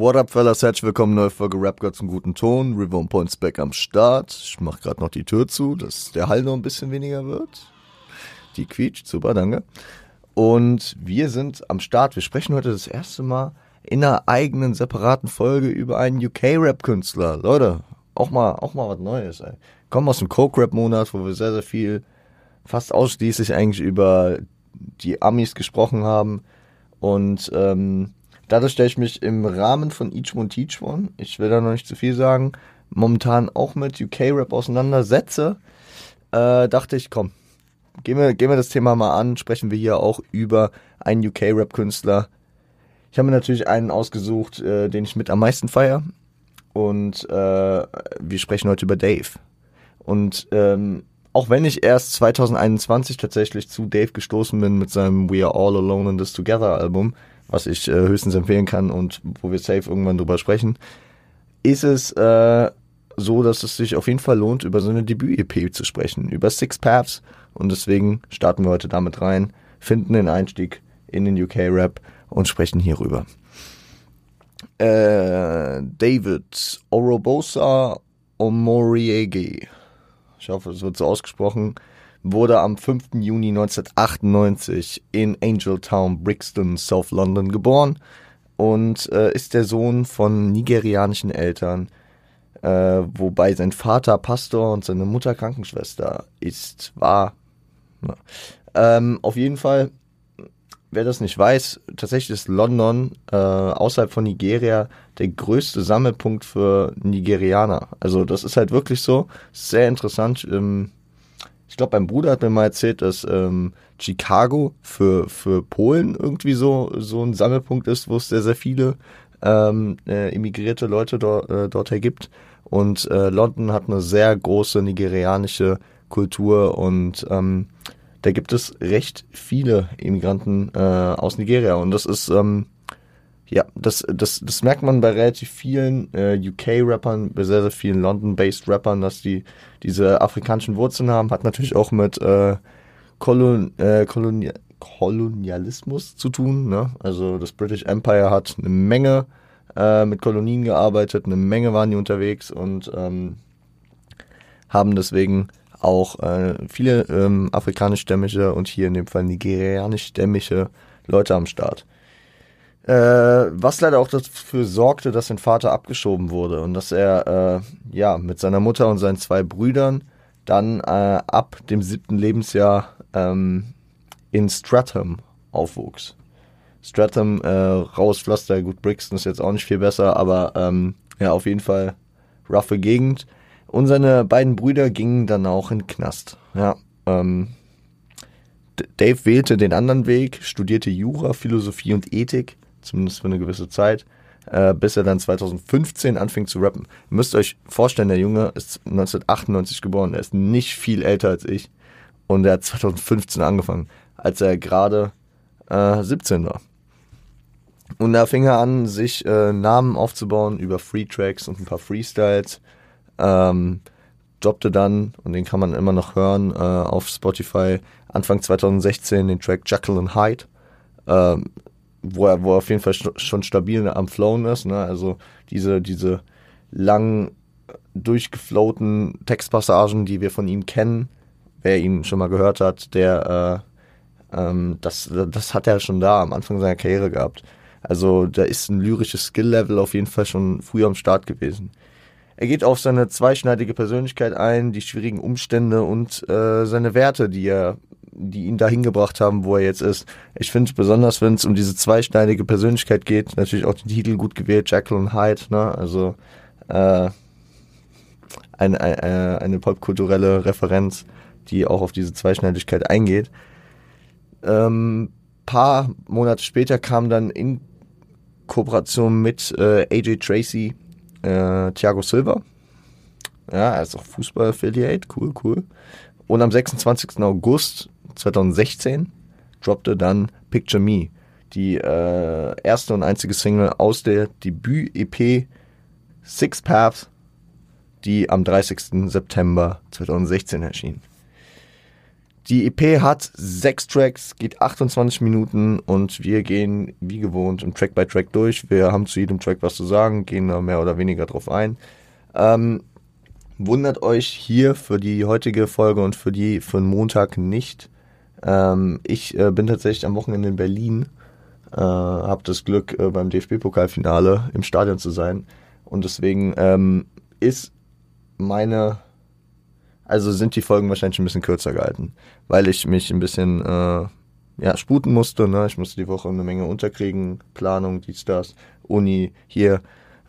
What up, fellas? Herzlich willkommen, neue Folge Rap Gods im guten Ton. River Points back am Start. Ich mach gerade noch die Tür zu, dass der Hall noch ein bisschen weniger wird. Die quietscht, super, danke. Und wir sind am Start. Wir sprechen heute das erste Mal in einer eigenen, separaten Folge über einen UK-Rap-Künstler. Leute, auch mal, auch mal was Neues, ey. Kommen aus dem Coke-Rap-Monat, wo wir sehr, sehr viel, fast ausschließlich eigentlich über die Amis gesprochen haben. Und ähm, dadurch, dass ich mich im Rahmen von Each One Teach One, ich will da noch nicht zu viel sagen, momentan auch mit UK-Rap auseinandersetze, äh, dachte ich, komm, gehen wir, gehen wir das Thema mal an, sprechen wir hier auch über einen UK-Rap-Künstler. Ich habe mir natürlich einen ausgesucht, äh, den ich mit am meisten feier. Und äh, wir sprechen heute über Dave. Und ähm, auch wenn ich erst 2021 tatsächlich zu Dave gestoßen bin mit seinem We Are All Alone in This Together Album, was ich äh, höchstens empfehlen kann und wo wir safe irgendwann drüber sprechen, ist es äh, so, dass es sich auf jeden Fall lohnt, über so eine Debüt-EP zu sprechen, über Six Paths. Und deswegen starten wir heute damit rein, finden den Einstieg in den UK-Rap und sprechen hierüber. Äh, David Orobosa Omoriege ich hoffe, es wird so ausgesprochen, wurde am 5. Juni 1998 in Angeltown, Brixton, South London geboren und äh, ist der Sohn von nigerianischen Eltern, äh, wobei sein Vater Pastor und seine Mutter Krankenschwester ist, war. Ja. Ähm, auf jeden Fall, wer das nicht weiß, tatsächlich ist London äh, außerhalb von Nigeria der größte Sammelpunkt für Nigerianer. Also das ist halt wirklich so, sehr interessant. Ähm, ich glaube, mein Bruder hat mir mal erzählt, dass ähm, Chicago für, für Polen irgendwie so, so ein Sammelpunkt ist, wo es sehr, sehr viele ähm, äh, immigrierte Leute dort, äh, dorthin gibt. Und äh, London hat eine sehr große nigerianische Kultur und ähm, da gibt es recht viele Immigranten äh, aus Nigeria. Und das ist ähm, ja, das, das, das merkt man bei relativ vielen äh, UK-Rappern, bei sehr, sehr vielen London-based Rappern, dass die diese afrikanischen Wurzeln haben. Hat natürlich auch mit äh, Kolon, äh, Kolonial, Kolonialismus zu tun. Ne? Also das British Empire hat eine Menge äh, mit Kolonien gearbeitet, eine Menge waren die unterwegs und ähm, haben deswegen auch äh, viele ähm, afrikanischstämmige und hier in dem Fall nigerianischstämmige Leute am Start. Äh, was leider auch dafür sorgte, dass sein Vater abgeschoben wurde und dass er äh, ja mit seiner Mutter und seinen zwei Brüdern dann äh, ab dem siebten Lebensjahr ähm, in Stratham aufwuchs. Stratham, äh, raues Pflaster, gut, Brixton ist jetzt auch nicht viel besser, aber ähm, ja, auf jeden Fall roughe Gegend. Und seine beiden Brüder gingen dann auch in den Knast. Ja, ähm, Dave wählte den anderen Weg, studierte Jura, Philosophie und Ethik zumindest für eine gewisse Zeit, äh, bis er dann 2015 anfing zu rappen. Ihr müsst euch vorstellen, der Junge ist 1998 geboren, er ist nicht viel älter als ich und er hat 2015 angefangen, als er gerade äh, 17 war. Und da fing er an, sich äh, Namen aufzubauen über Free Tracks und ein paar Freestyles. Ähm, droppte dann, und den kann man immer noch hören, äh, auf Spotify Anfang 2016 den Track Jekyll and Hyde. Ähm, wo er, wo er auf jeden Fall schon stabil am Flown ist. Ne? Also diese, diese lang durchgefloten Textpassagen, die wir von ihm kennen, wer ihn schon mal gehört hat, der äh, ähm, das, das hat er schon da am Anfang seiner Karriere gehabt. Also da ist ein lyrisches Skill-Level auf jeden Fall schon früher am Start gewesen. Er geht auf seine zweischneidige Persönlichkeit ein, die schwierigen Umstände und äh, seine Werte, die er die ihn dahin gebracht haben, wo er jetzt ist. Ich finde besonders, wenn es um diese zweischneidige Persönlichkeit geht, natürlich auch den Titel gut gewählt, und Hyde, ne? Also äh, eine, eine, äh, eine popkulturelle Referenz, die auch auf diese Zweischneidigkeit eingeht. Ähm, paar Monate später kam dann in Kooperation mit äh, AJ Tracy äh, Thiago Silva. Ja, er ist auch Fußball-Affiliate, cool, cool. Und am 26. August 2016 droppte dann Picture Me, die äh, erste und einzige Single aus der Debüt-EP Six Paths, die am 30. September 2016 erschien. Die EP hat sechs Tracks, geht 28 Minuten und wir gehen wie gewohnt im Track by Track durch. Wir haben zu jedem Track was zu sagen, gehen da mehr oder weniger drauf ein. Ähm, wundert euch hier für die heutige Folge und für die für den Montag nicht. Ähm, ich äh, bin tatsächlich am Wochenende in Berlin, äh, habe das Glück äh, beim DFB-Pokalfinale im Stadion zu sein und deswegen ähm, ist meine also sind die Folgen wahrscheinlich ein bisschen kürzer gehalten, weil ich mich ein bisschen äh, ja, sputen musste. Ne? Ich musste die Woche eine Menge unterkriegen, Planung, dies, das, Uni, hier.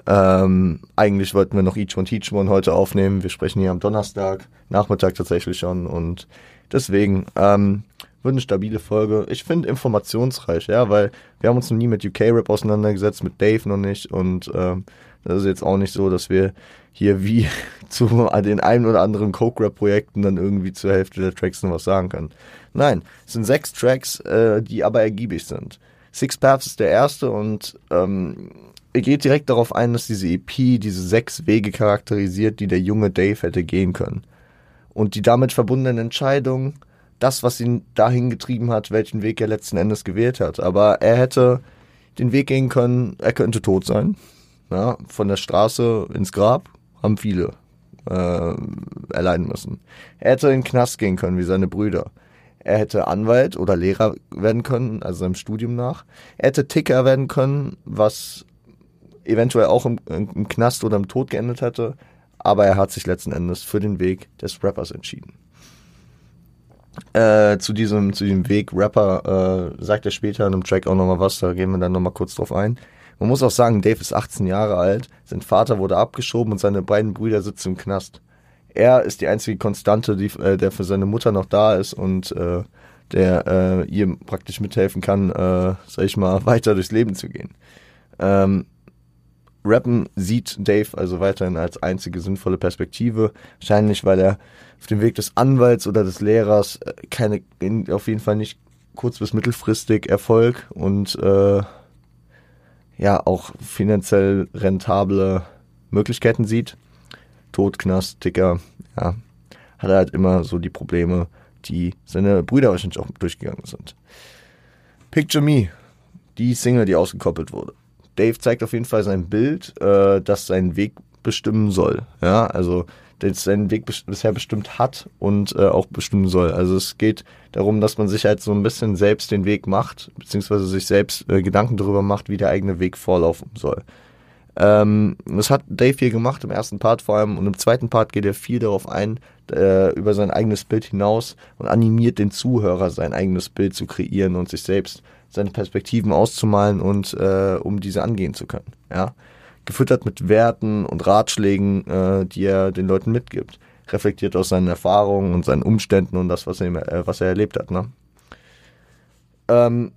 Ähm, eigentlich wollten wir noch Each One Teach One heute aufnehmen. Wir sprechen hier am Donnerstag, Nachmittag tatsächlich schon. Und deswegen ähm, wird eine stabile Folge. Ich finde informationsreich, ja, weil wir haben uns noch nie mit UK-Rap auseinandergesetzt, mit Dave noch nicht. Und ähm, das ist jetzt auch nicht so, dass wir hier wie zu den ein oder anderen Coke-Rap-Projekten dann irgendwie zur Hälfte der Tracks noch was sagen können. Nein, es sind sechs Tracks, äh, die aber ergiebig sind. Six Paths ist der erste und ähm, er geht direkt darauf ein, dass diese EP diese sechs Wege charakterisiert, die der junge Dave hätte gehen können. Und die damit verbundenen Entscheidungen, das, was ihn dahin getrieben hat, welchen Weg er letzten Endes gewählt hat. Aber er hätte den Weg gehen können, er könnte tot sein. Ja, von der Straße ins Grab haben viele äh, erleiden müssen. Er hätte in den Knast gehen können, wie seine Brüder. Er hätte Anwalt oder Lehrer werden können, also seinem Studium nach. Er hätte Ticker werden können, was eventuell auch im, im Knast oder im Tod geendet hätte. Aber er hat sich letzten Endes für den Weg des Rappers entschieden. Äh, zu diesem, zu diesem Weg Rapper äh, sagt er später in einem Track auch nochmal was, da gehen wir dann nochmal kurz drauf ein. Man muss auch sagen, Dave ist 18 Jahre alt, sein Vater wurde abgeschoben und seine beiden Brüder sitzen im Knast. Er ist die einzige Konstante, die, äh, der für seine Mutter noch da ist und äh, der äh, ihr praktisch mithelfen kann, äh, sag ich mal, weiter durchs Leben zu gehen. Ähm, Rappen sieht Dave also weiterhin als einzige sinnvolle Perspektive. Wahrscheinlich, weil er auf dem Weg des Anwalts oder des Lehrers äh, keine, auf jeden Fall nicht kurz- bis mittelfristig Erfolg und äh, ja auch finanziell rentable Möglichkeiten sieht. Tod, Knast, Ticker, ja, hat er halt immer so die Probleme, die seine Brüder wahrscheinlich auch durchgegangen sind. Picture Me, die Single, die ausgekoppelt wurde. Dave zeigt auf jeden Fall sein Bild, äh, das seinen Weg bestimmen soll. Ja, also der seinen Weg bisher bestimmt hat und äh, auch bestimmen soll. Also es geht darum, dass man sich halt so ein bisschen selbst den Weg macht, beziehungsweise sich selbst äh, Gedanken darüber macht, wie der eigene Weg vorlaufen soll. Ähm, das hat Dave hier gemacht im ersten Part vor allem und im zweiten Part geht er viel darauf ein, äh, über sein eigenes Bild hinaus und animiert den Zuhörer, sein eigenes Bild zu kreieren und sich selbst seine Perspektiven auszumalen und äh, um diese angehen zu können. Ja gefüttert mit Werten und Ratschlägen, äh, die er den Leuten mitgibt. Reflektiert aus seinen Erfahrungen und seinen Umständen und das, was er, äh, was er erlebt hat. Ne? Ähm,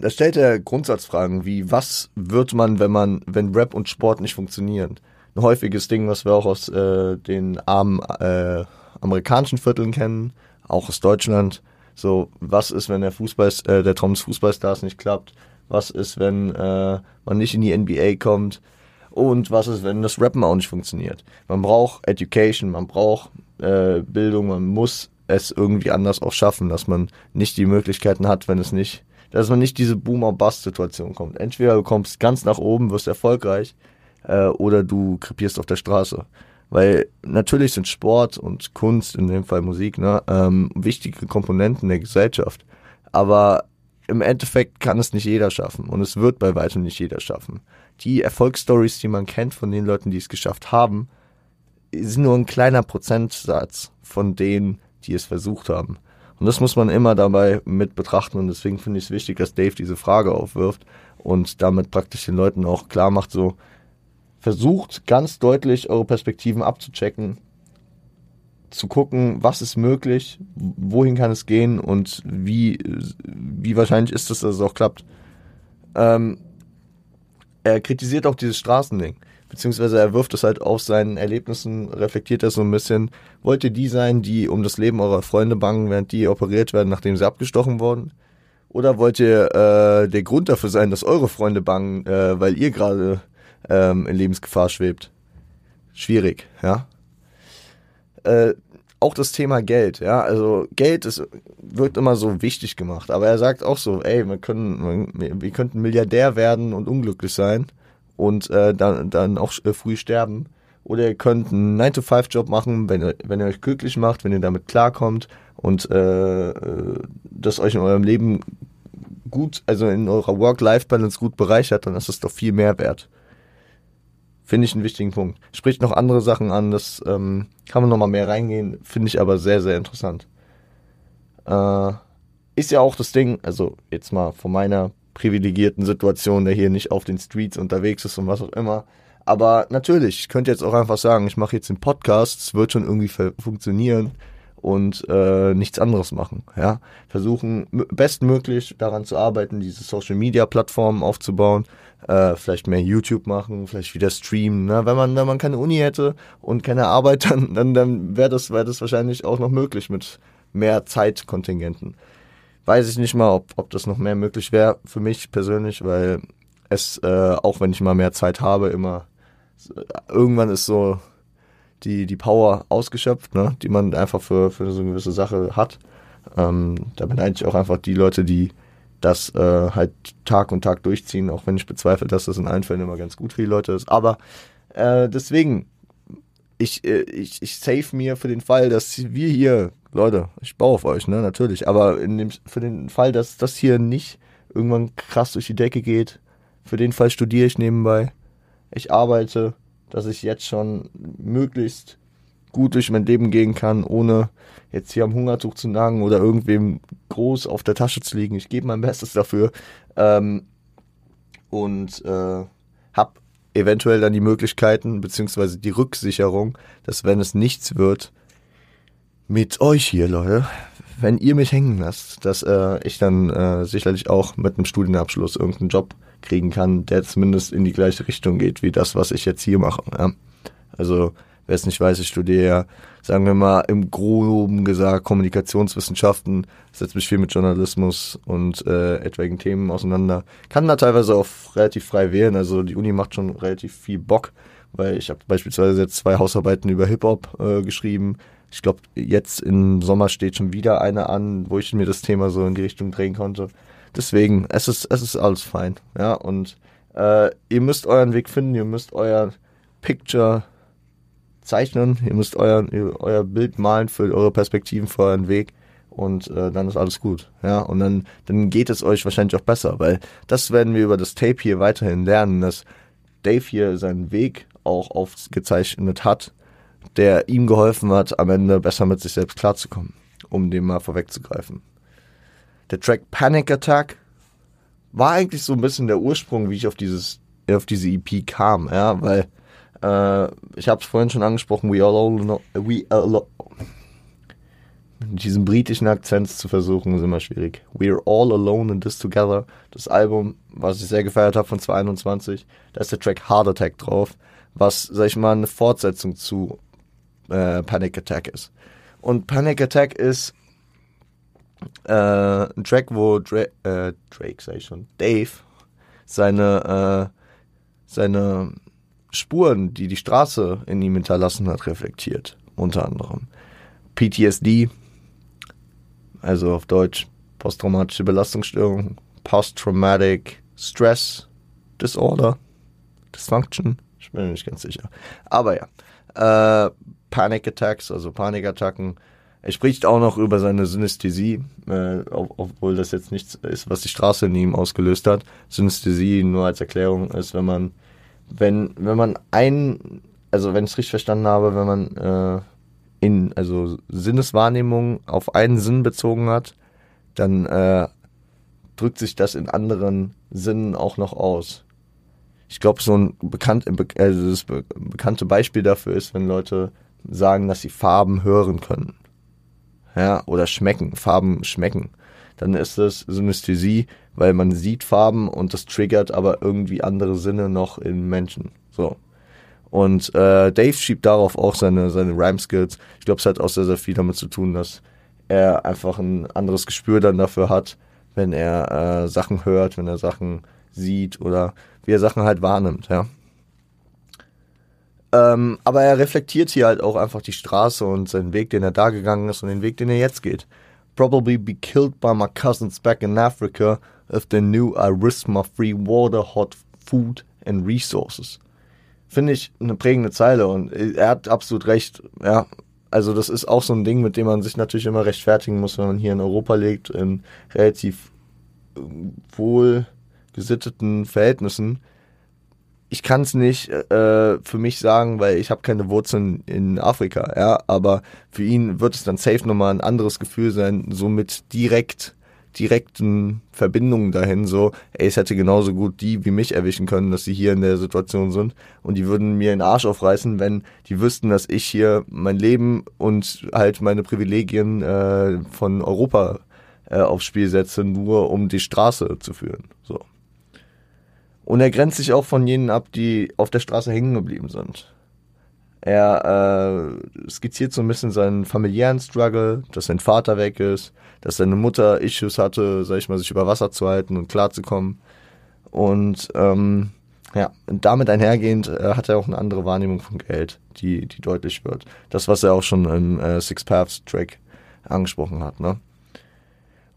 da stellt er Grundsatzfragen wie, was wird man, wenn man, wenn Rap und Sport nicht funktionieren? Ein häufiges Ding, was wir auch aus äh, den armen äh, amerikanischen Vierteln kennen, auch aus Deutschland. So, was ist, wenn der Fußball, äh, der Traum Fußballstars nicht klappt? Was ist, wenn äh, man nicht in die NBA kommt? Und was ist, wenn das Rappen auch nicht funktioniert? Man braucht Education, man braucht äh, Bildung, man muss es irgendwie anders auch schaffen, dass man nicht die Möglichkeiten hat, wenn es nicht, dass man nicht diese Boomer-Bust-Situation kommt. Entweder du kommst ganz nach oben, wirst erfolgreich, äh, oder du krepierst auf der Straße. Weil natürlich sind Sport und Kunst, in dem Fall Musik, ne, ähm, wichtige Komponenten der Gesellschaft. Aber im Endeffekt kann es nicht jeder schaffen und es wird bei weitem nicht jeder schaffen. Die Erfolgsstories, die man kennt von den Leuten, die es geschafft haben, sind nur ein kleiner Prozentsatz von denen, die es versucht haben. Und das muss man immer dabei mit betrachten und deswegen finde ich es wichtig, dass Dave diese Frage aufwirft und damit praktisch den Leuten auch klar macht, so versucht ganz deutlich eure Perspektiven abzuchecken zu gucken, was ist möglich, wohin kann es gehen und wie, wie wahrscheinlich ist es, dass es auch klappt. Ähm, er kritisiert auch dieses Straßending, beziehungsweise er wirft es halt auf seinen Erlebnissen, reflektiert das so ein bisschen. Wollt ihr die sein, die um das Leben eurer Freunde bangen, während die operiert werden, nachdem sie abgestochen wurden? Oder wollt ihr äh, der Grund dafür sein, dass eure Freunde bangen, äh, weil ihr gerade ähm, in Lebensgefahr schwebt? Schwierig, ja. Äh, auch das Thema Geld, ja, also Geld ist, wird immer so wichtig gemacht, aber er sagt auch so, ey, wir können, wir, könnten Milliardär werden und unglücklich sein und äh, dann, dann auch äh, früh sterben. Oder ihr könnt einen 9-to-5-Job machen, wenn ihr, wenn ihr euch glücklich macht, wenn ihr damit klarkommt und äh, äh das euch in eurem Leben gut, also in eurer Work-Life-Balance gut bereichert, dann ist es doch viel mehr wert. Finde ich einen wichtigen Punkt. Spricht noch andere Sachen an, das ähm, kann man nochmal mehr reingehen, finde ich aber sehr, sehr interessant. Äh, ist ja auch das Ding, also jetzt mal von meiner privilegierten Situation, der hier nicht auf den Streets unterwegs ist und was auch immer. Aber natürlich, ich könnte jetzt auch einfach sagen, ich mache jetzt den Podcast, es wird schon irgendwie funktionieren und äh, nichts anderes machen. Ja, versuchen bestmöglich daran zu arbeiten, diese Social Media Plattformen aufzubauen, äh, vielleicht mehr YouTube machen, vielleicht wieder streamen. Ne? Wenn man wenn man keine Uni hätte und keine Arbeit, dann dann, dann wäre das wäre das wahrscheinlich auch noch möglich mit mehr Zeitkontingenten. Weiß ich nicht mal, ob ob das noch mehr möglich wäre für mich persönlich, weil es äh, auch wenn ich mal mehr Zeit habe immer irgendwann ist so die, die Power ausgeschöpft, ne, die man einfach für, für so eine gewisse Sache hat. Ähm, da beneide ich auch einfach die Leute, die das äh, halt Tag und Tag durchziehen, auch wenn ich bezweifle, dass das in allen Fällen immer ganz gut für die Leute ist. Aber äh, deswegen, ich, äh, ich, ich save mir für den Fall, dass wir hier, Leute, ich baue auf euch, ne, natürlich, aber in dem, für den Fall, dass das hier nicht irgendwann krass durch die Decke geht, für den Fall studiere ich nebenbei, ich arbeite, dass ich jetzt schon möglichst gut durch mein Leben gehen kann, ohne jetzt hier am Hungertuch zu nagen oder irgendwem groß auf der Tasche zu liegen. Ich gebe mein Bestes dafür ähm, und äh, habe eventuell dann die Möglichkeiten beziehungsweise die Rücksicherung, dass wenn es nichts wird, mit euch hier, Leute, wenn ihr mich hängen lasst, dass äh, ich dann äh, sicherlich auch mit einem Studienabschluss irgendeinen Job kriegen kann, der zumindest in die gleiche Richtung geht wie das, was ich jetzt hier mache. Ja. Also wer es nicht weiß, ich studiere ja, sagen wir mal, im Groben gesagt Kommunikationswissenschaften, setze mich viel mit Journalismus und äh, etwaigen Themen auseinander. Kann da teilweise auch relativ frei wählen, also die Uni macht schon relativ viel Bock, weil ich habe beispielsweise jetzt zwei Hausarbeiten über Hip-Hop äh, geschrieben. Ich glaube, jetzt im Sommer steht schon wieder eine an, wo ich mir das Thema so in die Richtung drehen konnte deswegen, es ist, es ist alles fein. Ja, und äh, ihr müsst euren Weg finden, ihr müsst euer Picture zeichnen, ihr müsst euer, euer Bild malen für eure Perspektiven, für euren Weg und äh, dann ist alles gut. Ja, und dann, dann geht es euch wahrscheinlich auch besser, weil das werden wir über das Tape hier weiterhin lernen, dass Dave hier seinen Weg auch aufgezeichnet hat, der ihm geholfen hat, am Ende besser mit sich selbst klarzukommen, um dem mal vorwegzugreifen. Der Track Panic Attack war eigentlich so ein bisschen der Ursprung, wie ich auf dieses auf diese EP kam, ja, weil äh, ich habe es vorhin schon angesprochen, we all know, we all mit diesem britischen Akzent zu versuchen, ist immer schwierig. We're all alone in this together. Das Album, was ich sehr gefeiert habe von 2021, da ist der Track Heart Attack drauf, was, sag ich mal, eine Fortsetzung zu äh, Panic Attack ist. Und Panic Attack ist äh, ein Track, wo Dra äh, Drake, sag ich schon, Dave seine, äh, seine Spuren, die die Straße in ihm hinterlassen hat, reflektiert. Unter anderem PTSD, also auf Deutsch posttraumatische Belastungsstörung, Post-Traumatic Stress Disorder, Dysfunction, ich bin mir nicht ganz sicher. Aber ja, äh, Panic Attacks, also Panikattacken, er spricht auch noch über seine Synästhesie, äh, obwohl das jetzt nichts ist, was die Straße in ihm ausgelöst hat. Synästhesie nur als Erklärung ist, wenn man, wenn, wenn man ein, also wenn ich es richtig verstanden habe, wenn man äh, in, also Sinneswahrnehmung auf einen Sinn bezogen hat, dann äh, drückt sich das in anderen Sinnen auch noch aus. Ich glaube, so ein bekannt, also das bekannte Beispiel dafür ist, wenn Leute sagen, dass sie Farben hören können ja, oder schmecken, Farben schmecken. Dann ist es Synästhesie, weil man sieht Farben und das triggert aber irgendwie andere Sinne noch in Menschen. So. Und äh, Dave schiebt darauf auch seine, seine Rhyme-Skills. Ich glaube, es hat auch sehr, sehr viel damit zu tun, dass er einfach ein anderes Gespür dann dafür hat, wenn er äh, Sachen hört, wenn er Sachen sieht oder wie er Sachen halt wahrnimmt, ja. Ähm, aber er reflektiert hier halt auch einfach die Straße und seinen Weg, den er da gegangen ist und den Weg, den er jetzt geht. Probably be killed by my cousins back in Africa if they knew I risked my free water, hot food and resources. Finde ich eine prägende Zeile und er hat absolut recht. Ja, also das ist auch so ein Ding, mit dem man sich natürlich immer rechtfertigen muss, wenn man hier in Europa lebt, in relativ äh, wohl gesitteten Verhältnissen ich kann es nicht äh, für mich sagen, weil ich habe keine Wurzeln in Afrika, ja, aber für ihn wird es dann safe nochmal ein anderes Gefühl sein, so mit direkt direkten Verbindungen dahin, so, ey, es hätte genauso gut die wie mich erwischen können, dass sie hier in der Situation sind und die würden mir den Arsch aufreißen, wenn die wüssten, dass ich hier mein Leben und halt meine Privilegien äh, von Europa äh, aufs Spiel setze, nur um die Straße zu führen, so. Und er grenzt sich auch von jenen ab, die auf der Straße hängen geblieben sind. Er äh, skizziert so ein bisschen seinen familiären Struggle, dass sein Vater weg ist, dass seine Mutter Issues hatte, sag ich mal, sich über Wasser zu halten und klarzukommen. Und ähm, ja, damit einhergehend äh, hat er auch eine andere Wahrnehmung von Geld, die, die deutlich wird. Das, was er auch schon im äh, Six Paths Track angesprochen hat, ne?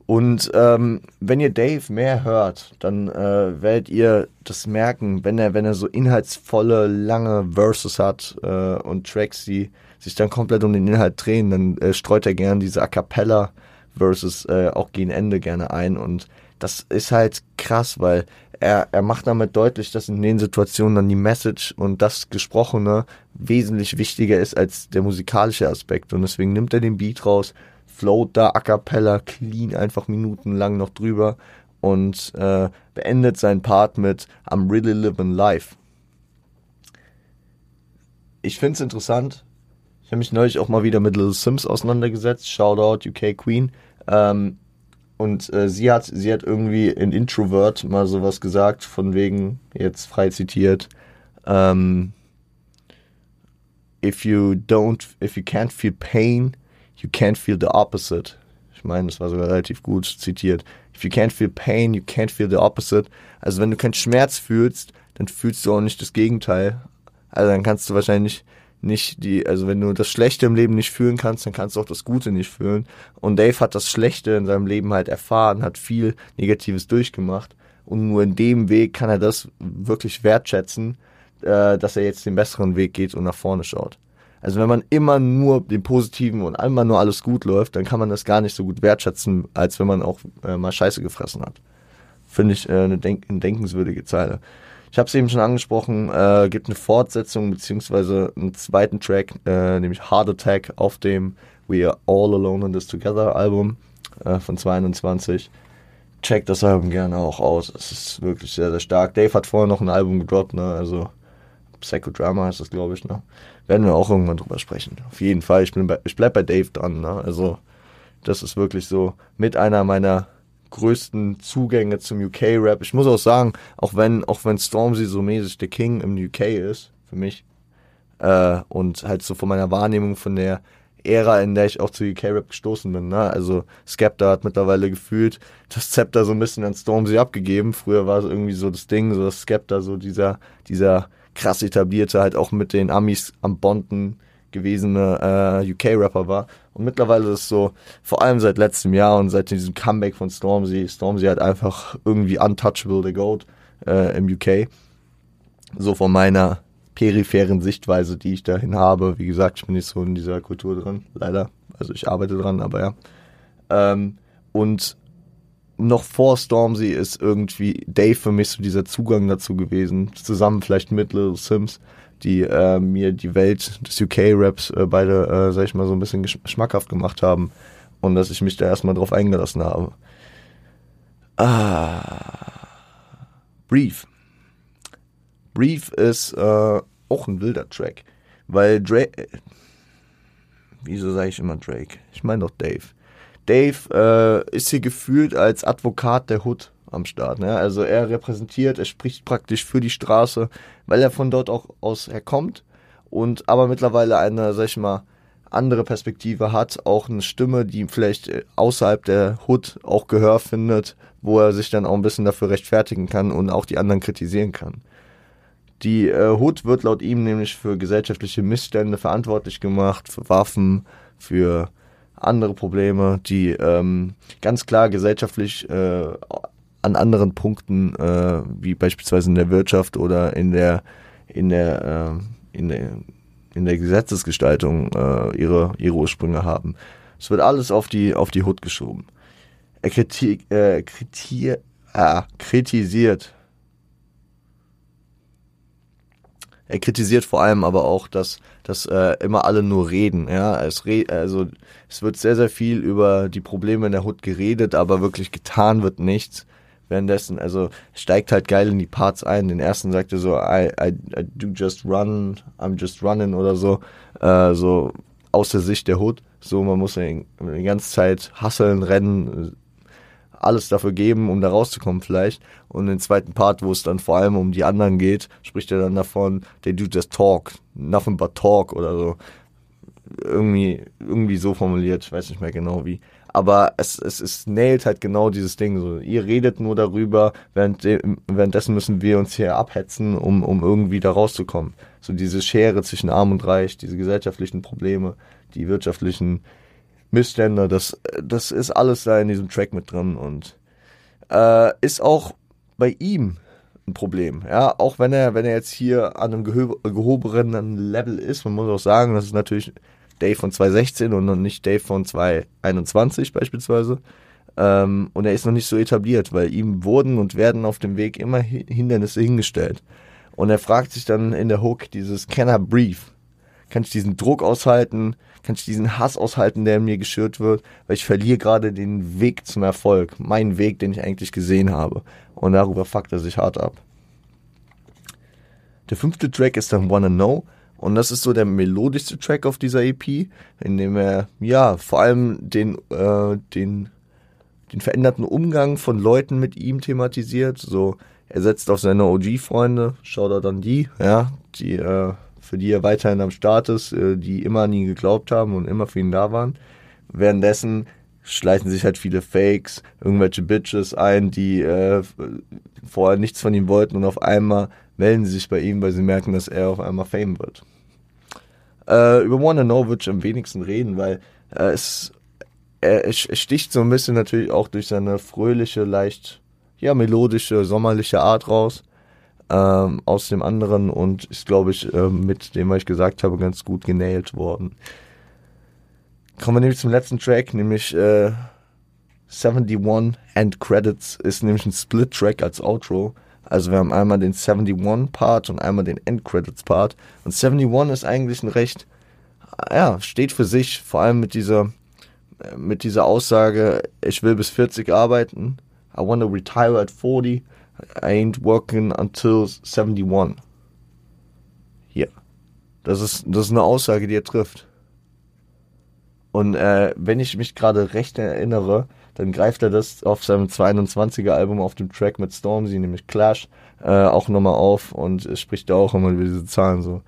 Und ähm, wenn ihr Dave mehr hört, dann äh, werdet ihr das merken, wenn er, wenn er so inhaltsvolle, lange Verses hat äh, und Tracks, die sich dann komplett um den Inhalt drehen, dann äh, streut er gerne diese A Cappella Verses äh, auch gegen Ende gerne ein. Und das ist halt krass, weil er, er macht damit deutlich, dass in den Situationen dann die Message und das Gesprochene wesentlich wichtiger ist als der musikalische Aspekt. Und deswegen nimmt er den Beat raus float da a cappella clean einfach minutenlang noch drüber und äh, beendet seinen Part mit I'm really living life. Ich finde es interessant. Ich habe mich neulich auch mal wieder mit Little Sims auseinandergesetzt. Shoutout UK Queen. Ähm, und äh, sie hat sie hat irgendwie in Introvert mal sowas gesagt von wegen jetzt frei zitiert. Ähm, if you don't, if you can't feel pain, you can't feel the opposite. Ich meine, das war sogar relativ gut zitiert. If you can't feel pain, you can't feel the opposite. Also wenn du keinen Schmerz fühlst, dann fühlst du auch nicht das Gegenteil. Also dann kannst du wahrscheinlich nicht die, also wenn du das Schlechte im Leben nicht fühlen kannst, dann kannst du auch das Gute nicht fühlen. Und Dave hat das Schlechte in seinem Leben halt erfahren, hat viel Negatives durchgemacht. Und nur in dem Weg kann er das wirklich wertschätzen, äh, dass er jetzt den besseren Weg geht und nach vorne schaut. Also wenn man immer nur den Positiven und einmal nur alles gut läuft, dann kann man das gar nicht so gut wertschätzen, als wenn man auch äh, mal Scheiße gefressen hat. Finde ich äh, eine, denk eine denkenswürdige Zeile. Ich habe es eben schon angesprochen, äh, gibt eine Fortsetzung beziehungsweise einen zweiten Track, äh, nämlich Heart Attack auf dem We Are All Alone in This Together Album äh, von 22. Check das Album gerne auch aus. Es ist wirklich sehr, sehr stark. Dave hat vorher noch ein Album gedroppt, ne? Also Psychodrama heißt das, glaube ich, ne? Werden wir auch irgendwann drüber sprechen. Auf jeden Fall. Ich, bin bei, ich bleib bei Dave dran, ne? Also, das ist wirklich so mit einer meiner größten Zugänge zum UK-Rap. Ich muss auch sagen, auch wenn, auch wenn Stormzy so mäßig der King im UK ist, für mich, äh, und halt so von meiner Wahrnehmung von der Ära, in der ich auch zu UK-Rap gestoßen bin. Ne? Also Skepta hat mittlerweile gefühlt das Zepter so ein bisschen an Stormzy abgegeben. Früher war es irgendwie so das Ding, so dass Skepta so dieser, dieser krass etablierte, halt auch mit den Amis am Bonden gewesene äh, UK-Rapper war. Und mittlerweile ist es so, vor allem seit letztem Jahr und seit diesem Comeback von Stormzy, Stormzy halt einfach irgendwie untouchable the GOAT äh, im UK. So von meiner peripheren Sichtweise, die ich dahin habe. Wie gesagt, ich bin nicht so in dieser Kultur drin, leider. Also ich arbeite dran, aber ja. Ähm, und noch vor Stormzy ist irgendwie Dave für mich so dieser Zugang dazu gewesen, zusammen vielleicht mit Little Sims, die äh, mir die Welt des UK-Raps äh, beide, äh, sag ich mal, so ein bisschen schmackhaft gemacht haben und dass ich mich da erstmal drauf eingelassen habe. Ah, Brief. Brief ist äh, auch ein wilder Track, weil Drake, wieso sage ich immer Drake? Ich meine doch Dave Dave äh, ist hier gefühlt als Advokat der Hood am Start. Ne? Also er repräsentiert, er spricht praktisch für die Straße, weil er von dort auch aus herkommt und aber mittlerweile eine, sag ich mal, andere Perspektive hat, auch eine Stimme, die vielleicht äh, außerhalb der Hood auch Gehör findet, wo er sich dann auch ein bisschen dafür rechtfertigen kann und auch die anderen kritisieren kann. Die äh, Hood wird laut ihm nämlich für gesellschaftliche Missstände verantwortlich gemacht, für Waffen, für andere Probleme, die ähm, ganz klar gesellschaftlich äh, an anderen Punkten, äh, wie beispielsweise in der Wirtschaft oder in der in der äh, in der in der Gesetzesgestaltung äh, ihre ihre Ursprünge haben. Es wird alles auf die auf die Hut geschoben. Er kritik, äh, kritier, ah, kritisiert er kritisiert vor allem aber auch, dass, dass äh, immer alle nur reden. Ja, es re also es wird sehr, sehr viel über die Probleme in der Hut geredet, aber wirklich getan wird nichts. Währenddessen, also steigt halt geil in die Parts ein. Den ersten sagt er so, I, I, I do just run, I'm just running oder so, äh, so aus der Sicht der Hut. So, man muss die ganze Zeit hasseln, rennen, alles dafür geben, um da rauszukommen vielleicht. Und den zweiten Part, wo es dann vor allem um die anderen geht, spricht er dann davon, they do just talk, nothing but talk oder so. Irgendwie, irgendwie so formuliert, ich weiß nicht mehr genau wie. Aber es, es, es nailt halt genau dieses Ding. So, ihr redet nur darüber, während, währenddessen müssen wir uns hier abhetzen, um, um irgendwie da rauszukommen. So diese Schere zwischen Arm und Reich, diese gesellschaftlichen Probleme, die wirtschaftlichen Missstände, das, das ist alles da in diesem Track mit drin und äh, ist auch bei ihm ein Problem. Ja, auch wenn er, wenn er jetzt hier an einem gehobenen Level ist, man muss auch sagen, das ist natürlich Dave von 2016 und nicht Dave von 2021 beispielsweise. Ähm, und er ist noch nicht so etabliert, weil ihm wurden und werden auf dem Weg immer Hindernisse hingestellt. Und er fragt sich dann in der Hook dieses Can I breathe? Kann ich diesen Druck aushalten? Kann ich diesen Hass aushalten, der in mir geschürt wird, weil ich verliere gerade den Weg zum Erfolg, meinen Weg, den ich eigentlich gesehen habe. Und darüber fuckt er sich hart ab. Der fünfte Track ist dann Wanna Know. Und das ist so der melodischste Track auf dieser EP, in dem er, ja, vor allem den, äh, den, den veränderten Umgang von Leuten mit ihm thematisiert. So, er setzt auf seine OG-Freunde, schaut er dann die, ja, die, äh, für die er weiterhin am Start ist, äh, die immer an ihn geglaubt haben und immer für ihn da waren. Währenddessen schleichen sich halt viele Fakes, irgendwelche Bitches ein, die äh, vorher nichts von ihm wollten und auf einmal melden sie sich bei ihm, weil sie merken, dass er auf einmal Fame wird. Äh, über Wanna Know würde ich am wenigsten reden, weil äh, es, er, er sticht so ein bisschen natürlich auch durch seine fröhliche, leicht ja, melodische, sommerliche Art raus ähm, aus dem anderen und ist, glaube ich, äh, mit dem, was ich gesagt habe, ganz gut genailt worden. Kommen wir nämlich zum letzten Track, nämlich äh, 71 End Credits ist nämlich ein Split-Track als Outro. Also wir haben einmal den 71-Part und einmal den End Credits Part. Und 71 ist eigentlich ein recht, ja, steht für sich, vor allem mit dieser, mit dieser Aussage, ich will bis 40 arbeiten. I want to retire at 40. Ain't working until 71. Hier. Das ist, das ist eine Aussage, die er trifft. Und äh, wenn ich mich gerade recht erinnere, dann greift er das auf seinem 22er Album auf dem Track mit Stormzy, nämlich Clash, äh, auch nochmal auf und spricht da auch immer über diese Zahlen so.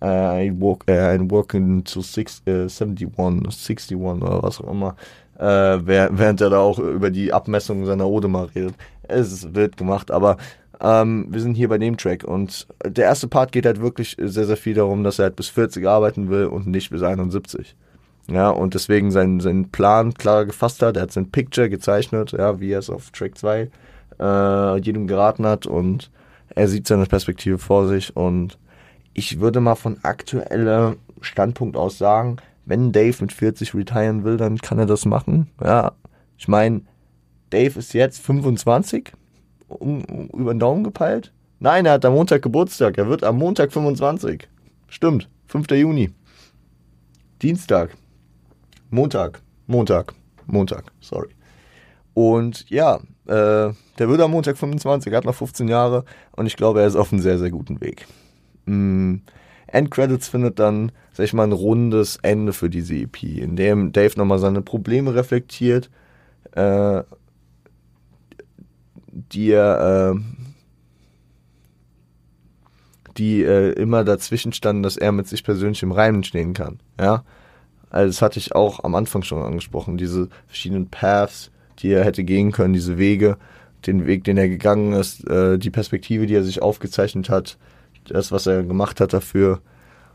Uh, I work, uh, I'm working to six, uh, 71, 61 oder was auch immer äh, während er da auch über die Abmessung seiner Ode mal redet. Es ist wild gemacht, aber ähm, wir sind hier bei dem Track und der erste Part geht halt wirklich sehr, sehr viel darum, dass er halt bis 40 arbeiten will und nicht bis 71. Ja, und deswegen seinen, seinen Plan klar gefasst hat. Er hat sein Picture gezeichnet, ja, wie er es auf Track 2 äh, jedem geraten hat und er sieht seine Perspektive vor sich und ich würde mal von aktueller Standpunkt aus sagen, wenn Dave mit 40 retiren will, dann kann er das machen. Ja, ich meine, Dave ist jetzt 25, um, um, über den Daumen gepeilt. Nein, er hat am Montag Geburtstag. Er wird am Montag 25. Stimmt, 5. Juni. Dienstag. Montag. Montag. Montag, sorry. Und ja, äh, der wird am Montag 25, hat noch 15 Jahre und ich glaube, er ist auf einem sehr, sehr guten Weg. Mm, Endcredits findet dann, sag ich mal, ein rundes Ende für diese EP, in dem Dave nochmal seine Probleme reflektiert, äh, die er, äh, die äh, immer dazwischen standen, dass er mit sich persönlich im Reimen stehen kann. Ja, also das hatte ich auch am Anfang schon angesprochen, diese verschiedenen Paths, die er hätte gehen können, diese Wege, den Weg, den er gegangen ist, äh, die Perspektive, die er sich aufgezeichnet hat, das, was er gemacht hat dafür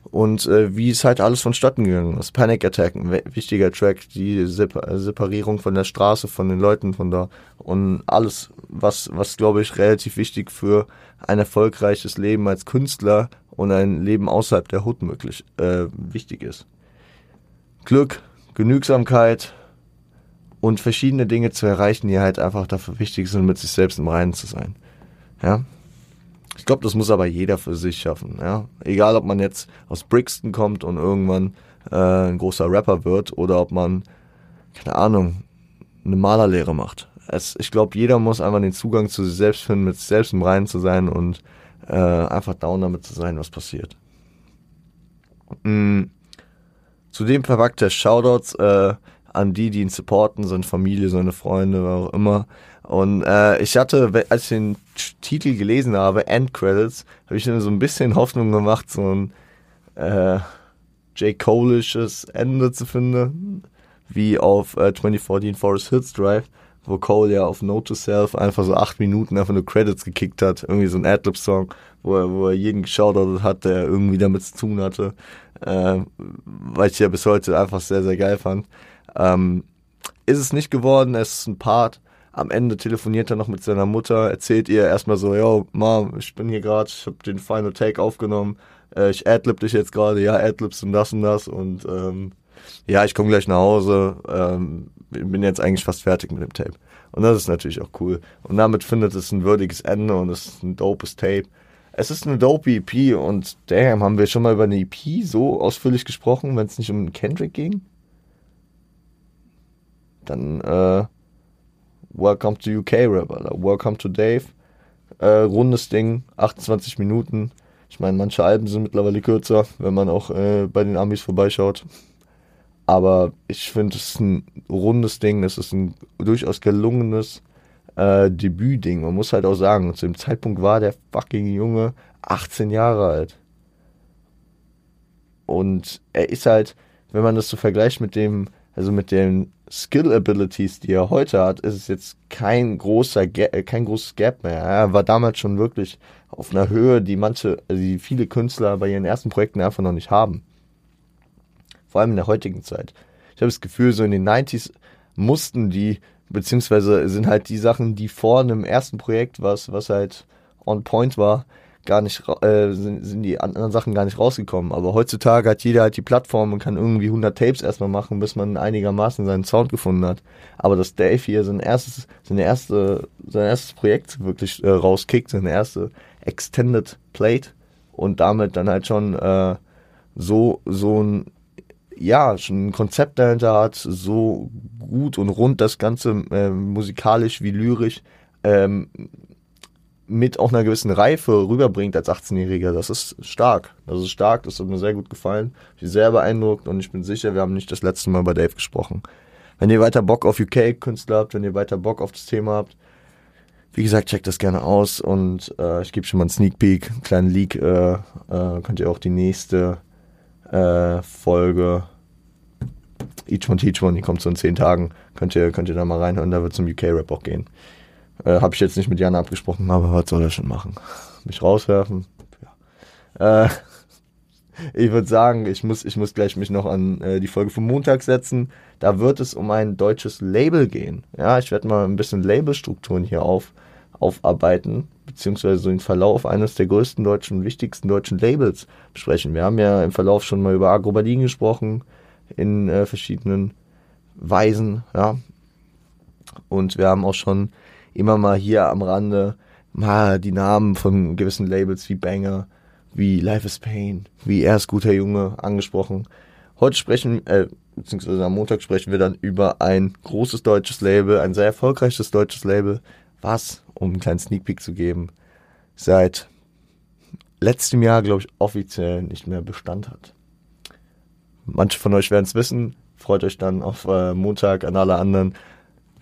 und äh, wie es halt alles vonstatten gegangen ist. Panic Attack, ein wichtiger Track, die Separ Separierung von der Straße, von den Leuten von da und alles, was, was glaube ich relativ wichtig für ein erfolgreiches Leben als Künstler und ein Leben außerhalb der Hut möglich äh, wichtig ist. Glück, Genügsamkeit und verschiedene Dinge zu erreichen, die halt einfach dafür wichtig sind, mit sich selbst im Reinen zu sein. Ja, ich glaube, das muss aber jeder für sich schaffen. Ja? Egal, ob man jetzt aus Brixton kommt und irgendwann äh, ein großer Rapper wird oder ob man, keine Ahnung, eine Malerlehre macht. Es, ich glaube, jeder muss einfach den Zugang zu sich selbst finden, mit sich selbst im Reinen zu sein und äh, einfach down damit zu sein, was passiert. Mhm. Zudem verpackt er Shoutouts äh, an die, die ihn supporten, seine Familie, seine Freunde, wer auch immer. Und äh, ich hatte, als ich den Titel gelesen habe, End Credits, habe ich mir so ein bisschen Hoffnung gemacht, so ein äh, J. Cole-isches Ende zu finden, wie auf äh, 2014 Forest Hills Drive, wo Cole ja auf Note to Self einfach so acht Minuten einfach nur Credits gekickt hat, irgendwie so ein Adlib-Song, wo er, wo er jeden geschaut hat, der irgendwie damit zu tun hatte, äh, weil ich ja bis heute einfach sehr, sehr geil fand. Ähm, ist es nicht geworden, es ist ein Part, am Ende telefoniert er noch mit seiner Mutter, erzählt ihr erstmal so, yo, Mom, ich bin hier gerade, ich habe den Final Take aufgenommen, äh, ich adlib dich jetzt gerade, ja, adlibst und das und das und ähm, ja, ich komme gleich nach Hause, ähm, bin jetzt eigentlich fast fertig mit dem Tape. Und das ist natürlich auch cool. Und damit findet es ein würdiges Ende und es ist ein dopes Tape. Es ist eine dope EP und damn, haben wir schon mal über eine EP so ausführlich gesprochen, wenn es nicht um Kendrick ging? Dann, äh, Welcome to UK Rap, Alter. Welcome to Dave. Äh, rundes Ding, 28 Minuten. Ich meine, manche Alben sind mittlerweile kürzer, wenn man auch äh, bei den Amis vorbeischaut. Aber ich finde, es ist ein rundes Ding, es ist ein durchaus gelungenes äh, Debütding. Man muss halt auch sagen, zu dem Zeitpunkt war der fucking Junge 18 Jahre alt. Und er ist halt, wenn man das so vergleicht mit dem, also mit den Skill Abilities, die er heute hat, ist es jetzt kein großer, Ga äh, kein großes Gap mehr. Er war damals schon wirklich auf einer Höhe, die manche, also die viele Künstler bei ihren ersten Projekten einfach noch nicht haben. Vor allem in der heutigen Zeit. Ich habe das Gefühl, so in den 90s mussten die, beziehungsweise sind halt die Sachen, die vor einem ersten Projekt, was, was halt on point war, gar nicht, äh, sind, sind die anderen Sachen gar nicht rausgekommen. Aber heutzutage hat jeder halt die Plattform und kann irgendwie 100 Tapes erstmal machen, bis man einigermaßen seinen Sound gefunden hat. Aber dass Dave hier sein erstes, seine erste, sein erstes Projekt wirklich äh, rauskickt, seine erste Extended Plate und damit dann halt schon äh, so, so ein ja, schon ein Konzept dahinter hat, so gut und rund das Ganze äh, musikalisch wie lyrisch ähm, mit auch einer gewissen Reife rüberbringt als 18-Jähriger, das ist stark. Das ist stark, das hat mir sehr gut gefallen. Ich bin sehr beeindruckt und ich bin sicher, wir haben nicht das letzte Mal bei Dave gesprochen. Wenn ihr weiter Bock auf UK-Künstler habt, wenn ihr weiter Bock auf das Thema habt, wie gesagt, checkt das gerne aus und äh, ich gebe schon mal einen Sneak Peek, einen kleinen Leak, äh, äh, könnt ihr auch die nächste äh, Folge Each One Teach One, die kommt so in zehn Tagen, könnt ihr, könnt ihr da mal reinhören, da wird es um UK-Rap auch gehen. Äh, Habe ich jetzt nicht mit Jan abgesprochen, aber was soll er schon machen? Mich rauswerfen? Ja. Äh, ich würde sagen, ich muss, ich muss gleich mich noch an äh, die Folge vom Montag setzen. Da wird es um ein deutsches Label gehen. Ja, ich werde mal ein bisschen Labelstrukturen hier auf, aufarbeiten, beziehungsweise so den Verlauf eines der größten deutschen, wichtigsten deutschen Labels besprechen. Wir haben ja im Verlauf schon mal über Agro Berlin gesprochen, in äh, verschiedenen Weisen, ja. Und wir haben auch schon immer mal hier am Rande mal die Namen von gewissen Labels wie Banger, wie Life is Pain, wie Er ist guter Junge angesprochen. Heute sprechen, äh, beziehungsweise am Montag sprechen wir dann über ein großes deutsches Label, ein sehr erfolgreiches deutsches Label, was, um einen kleinen Sneak Peek zu geben, seit letztem Jahr, glaube ich, offiziell nicht mehr Bestand hat. Manche von euch werden es wissen. Freut euch dann auf äh, Montag an alle anderen.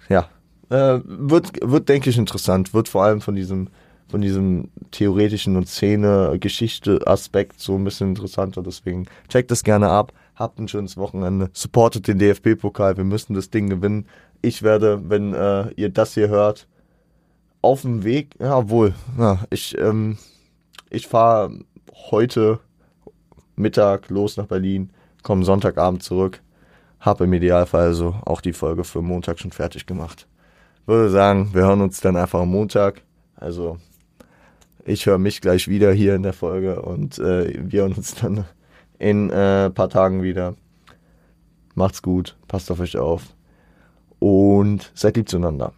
Ja, äh, wird, wird, denke ich, interessant. Wird vor allem von diesem, von diesem theoretischen und Szene-Geschichte-Aspekt so ein bisschen interessanter. Deswegen checkt das gerne ab. Habt ein schönes Wochenende. Supportet den DFB-Pokal. Wir müssen das Ding gewinnen. Ich werde, wenn äh, ihr das hier hört, auf dem Weg, ja wohl, ja, ich, ähm, ich fahre heute Mittag los nach Berlin, komme Sonntagabend zurück, habe im Idealfall also auch die Folge für Montag schon fertig gemacht. Würde sagen, wir hören uns dann einfach am Montag. Also ich höre mich gleich wieder hier in der Folge und äh, wir hören uns dann in ein äh, paar Tagen wieder. Macht's gut, passt auf euch auf und seid lieb zueinander.